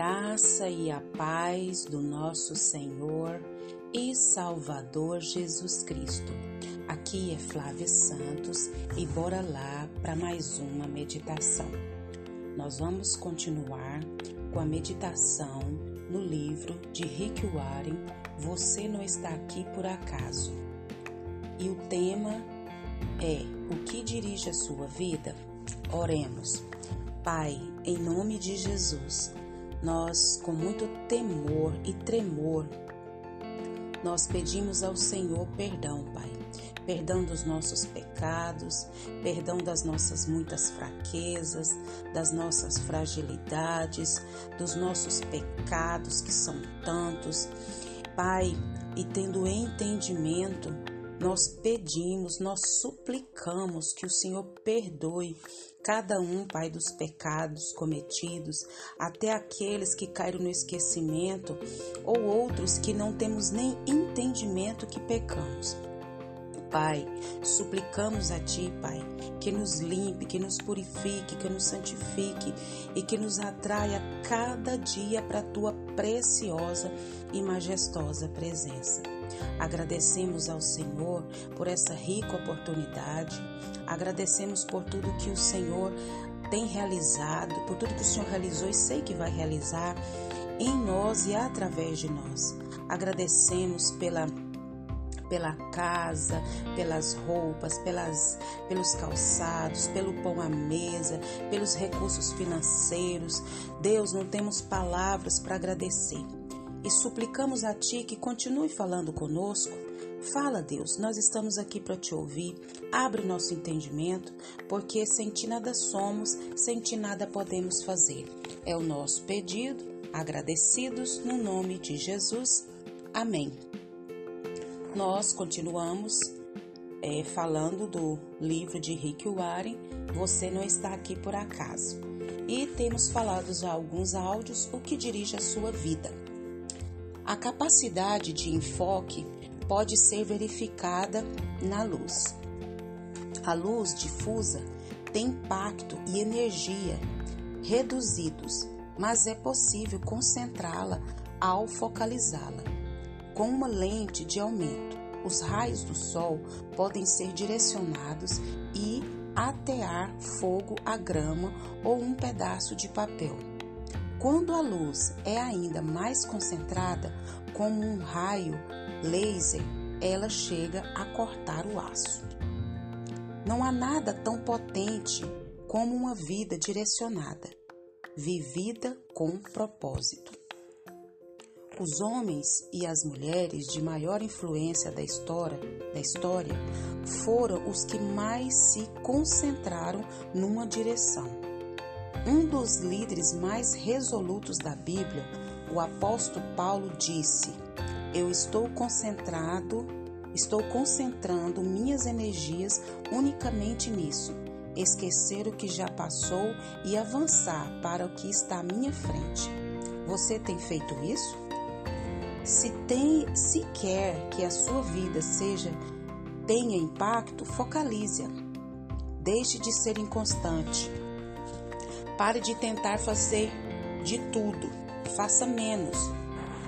graça e a paz do nosso Senhor e Salvador Jesus Cristo. Aqui é Flávia Santos e bora lá para mais uma meditação. Nós vamos continuar com a meditação no livro de Rick Warren, Você Não Está Aqui Por Acaso. E o tema é O que dirige a sua vida? Oremos. Pai, em nome de Jesus, nós, com muito temor e tremor, nós pedimos ao Senhor perdão, Pai. Perdão dos nossos pecados, perdão das nossas muitas fraquezas, das nossas fragilidades, dos nossos pecados que são tantos. Pai, e tendo entendimento, nós pedimos, nós suplicamos que o Senhor perdoe cada um, Pai, dos pecados cometidos, até aqueles que caíram no esquecimento ou outros que não temos nem entendimento que pecamos. Pai, suplicamos a Ti, Pai, que nos limpe, que nos purifique, que nos santifique e que nos atraia cada dia para a Tua preciosa e majestosa presença. Agradecemos ao Senhor por essa rica oportunidade, agradecemos por tudo que o Senhor tem realizado, por tudo que o Senhor realizou e sei que vai realizar em nós e através de nós. Agradecemos pela pela casa, pelas roupas, pelas, pelos calçados, pelo pão à mesa, pelos recursos financeiros. Deus, não temos palavras para agradecer. E suplicamos a Ti que continue falando conosco. Fala, Deus, nós estamos aqui para te ouvir. Abre nosso entendimento, porque sem ti nada somos, sem ti nada podemos fazer. É o nosso pedido, agradecidos no nome de Jesus. Amém nós continuamos é, falando do livro de Rick Warren, Você Não Está Aqui Por Acaso. E temos falado já alguns áudios, o que dirige a sua vida. A capacidade de enfoque pode ser verificada na luz. A luz difusa tem impacto e energia reduzidos, mas é possível concentrá-la ao focalizá-la com uma lente de aumento. Os raios do sol podem ser direcionados e atear fogo à grama ou um pedaço de papel. Quando a luz é ainda mais concentrada, como um raio laser, ela chega a cortar o aço. Não há nada tão potente como uma vida direcionada, vivida com propósito. Os homens e as mulheres de maior influência da história, da história foram os que mais se concentraram numa direção. Um dos líderes mais resolutos da Bíblia, o apóstolo Paulo disse: Eu estou concentrado, estou concentrando minhas energias unicamente nisso, esquecer o que já passou e avançar para o que está à minha frente. Você tem feito isso? Se tem, se quer que a sua vida seja tenha impacto, focalize-a. Deixe de ser inconstante. Pare de tentar fazer de tudo. Faça menos.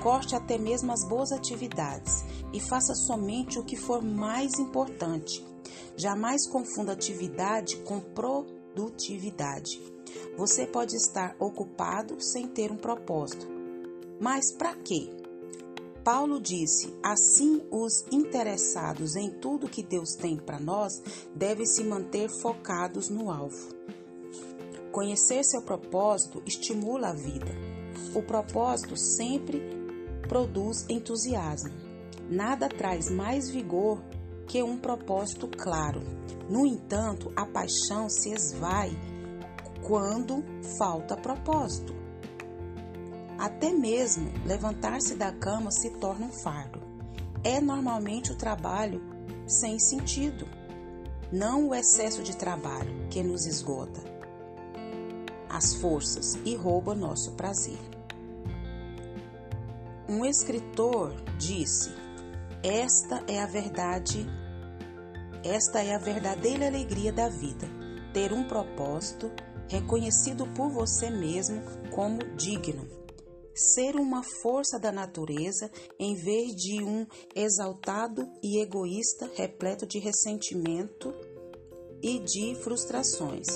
Corte até mesmo as boas atividades e faça somente o que for mais importante. Jamais confunda atividade com produtividade. Você pode estar ocupado sem ter um propósito. Mas para quê? Paulo disse: assim os interessados em tudo que Deus tem para nós devem se manter focados no alvo. Conhecer seu propósito estimula a vida. O propósito sempre produz entusiasmo. Nada traz mais vigor que um propósito claro. No entanto, a paixão se esvai quando falta propósito. Até mesmo levantar-se da cama se torna um fardo. É normalmente o trabalho sem sentido, não o excesso de trabalho que nos esgota as forças e rouba nosso prazer. Um escritor disse: Esta é a verdade, esta é a verdadeira alegria da vida, ter um propósito reconhecido por você mesmo como digno ser uma força da natureza em vez de um exaltado e egoísta repleto de ressentimento e de frustrações,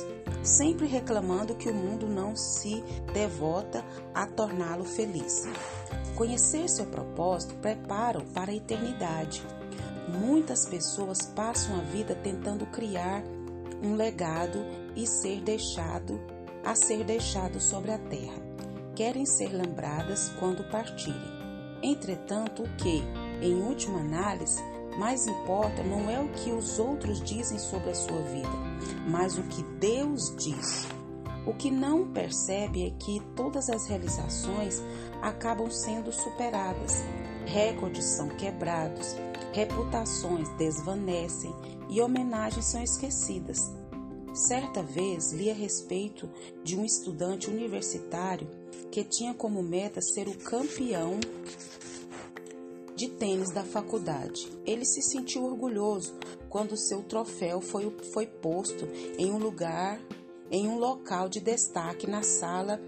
sempre reclamando que o mundo não se devota a torná-lo feliz. Conhecer seu propósito prepara-o para a eternidade. Muitas pessoas passam a vida tentando criar um legado e ser deixado a ser deixado sobre a terra. Querem ser lembradas quando partirem. Entretanto, o que, em última análise, mais importa não é o que os outros dizem sobre a sua vida, mas o que Deus diz. O que não percebe é que todas as realizações acabam sendo superadas, recordes são quebrados, reputações desvanecem e homenagens são esquecidas. Certa vez li a respeito de um estudante universitário que tinha como meta ser o campeão de tênis da faculdade. Ele se sentiu orgulhoso quando seu troféu foi, foi posto em um lugar, em um local de destaque na sala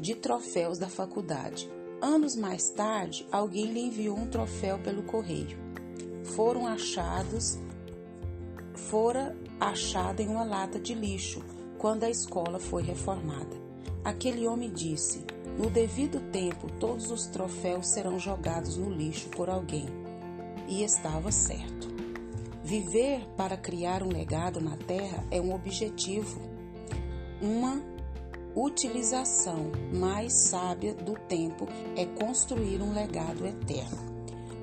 de troféus da faculdade. Anos mais tarde, alguém lhe enviou um troféu pelo correio. Foram achados, fora achado em uma lata de lixo quando a escola foi reformada. Aquele homem disse: no devido tempo, todos os troféus serão jogados no lixo por alguém. E estava certo. Viver para criar um legado na Terra é um objetivo, uma utilização mais sábia do tempo é construir um legado eterno.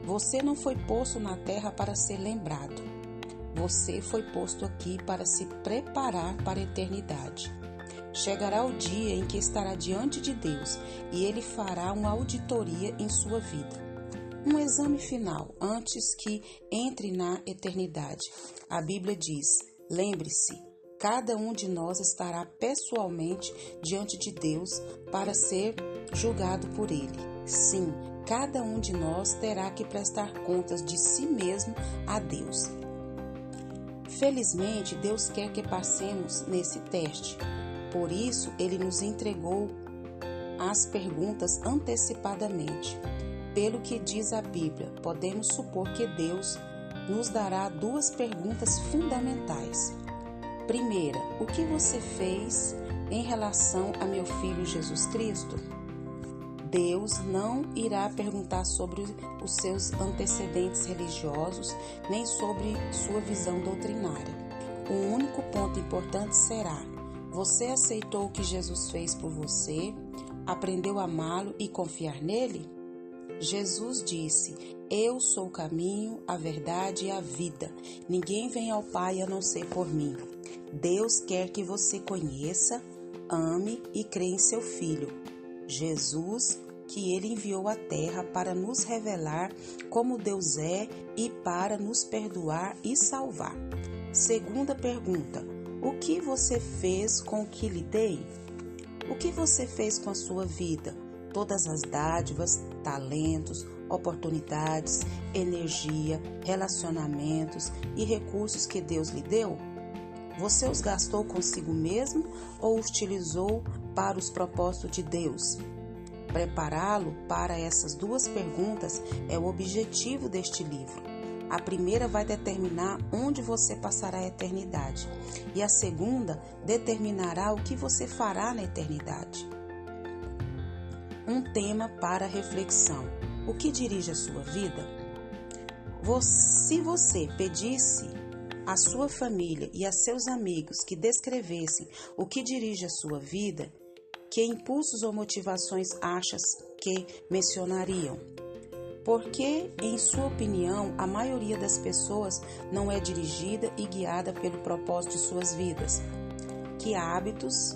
Você não foi posto na Terra para ser lembrado. Você foi posto aqui para se preparar para a eternidade. Chegará o dia em que estará diante de Deus e ele fará uma auditoria em sua vida. Um exame final antes que entre na eternidade. A Bíblia diz: lembre-se, cada um de nós estará pessoalmente diante de Deus para ser julgado por ele. Sim, cada um de nós terá que prestar contas de si mesmo a Deus. Felizmente, Deus quer que passemos nesse teste por isso, ele nos entregou as perguntas antecipadamente. Pelo que diz a Bíblia, podemos supor que Deus nos dará duas perguntas fundamentais. Primeira, o que você fez em relação a meu filho Jesus Cristo? Deus não irá perguntar sobre os seus antecedentes religiosos nem sobre sua visão doutrinária. O único ponto importante será: você aceitou o que Jesus fez por você? Aprendeu a amá-lo e confiar nele? Jesus disse: Eu sou o caminho, a verdade e a vida. Ninguém vem ao Pai a não ser por mim. Deus quer que você conheça, ame e crê em seu Filho, Jesus, que ele enviou à terra para nos revelar como Deus é e para nos perdoar e salvar. Segunda pergunta: o que você fez com o que lhe dei? O que você fez com a sua vida? Todas as dádivas, talentos, oportunidades, energia, relacionamentos e recursos que Deus lhe deu? Você os gastou consigo mesmo ou os utilizou para os propósitos de Deus? Prepará-lo para essas duas perguntas é o objetivo deste livro. A primeira vai determinar onde você passará a eternidade, e a segunda determinará o que você fará na eternidade. Um tema para reflexão: o que dirige a sua vida? Se você pedisse à sua família e a seus amigos que descrevessem o que dirige a sua vida, que impulsos ou motivações achas que mencionariam? Porque, em sua opinião, a maioria das pessoas não é dirigida e guiada pelo propósito de suas vidas? Que hábitos,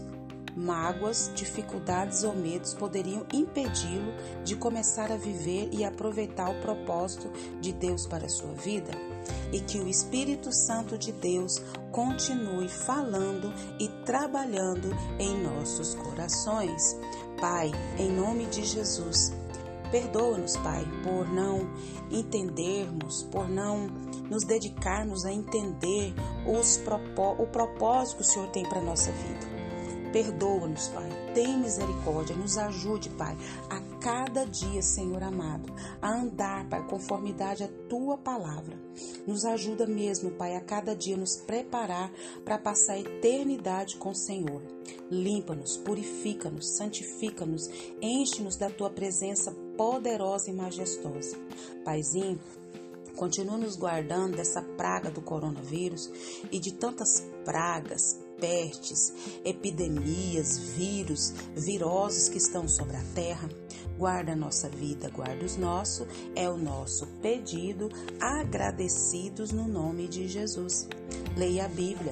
mágoas, dificuldades ou medos poderiam impedi-lo de começar a viver e aproveitar o propósito de Deus para a sua vida? E que o Espírito Santo de Deus continue falando e trabalhando em nossos corações. Pai, em nome de Jesus, Perdoa-nos, Pai, por não entendermos, por não nos dedicarmos a entender os o propósito que o Senhor tem para a nossa vida. Perdoa-nos, Pai. Tem misericórdia. Nos ajude, Pai, a cada dia, Senhor amado, a andar, Pai, conformidade à tua palavra. Nos ajuda mesmo, Pai, a cada dia nos preparar para passar a eternidade com o Senhor. Limpa-nos, purifica-nos, santifica-nos, enche-nos da tua presença poderosa e majestosa. Paizinho, continua nos guardando dessa praga do coronavírus e de tantas pragas, pestes, epidemias, vírus, virosos que estão sobre a terra. Guarda a nossa vida, guarda os nossos, é o nosso pedido, agradecidos no nome de Jesus. Leia a Bíblia,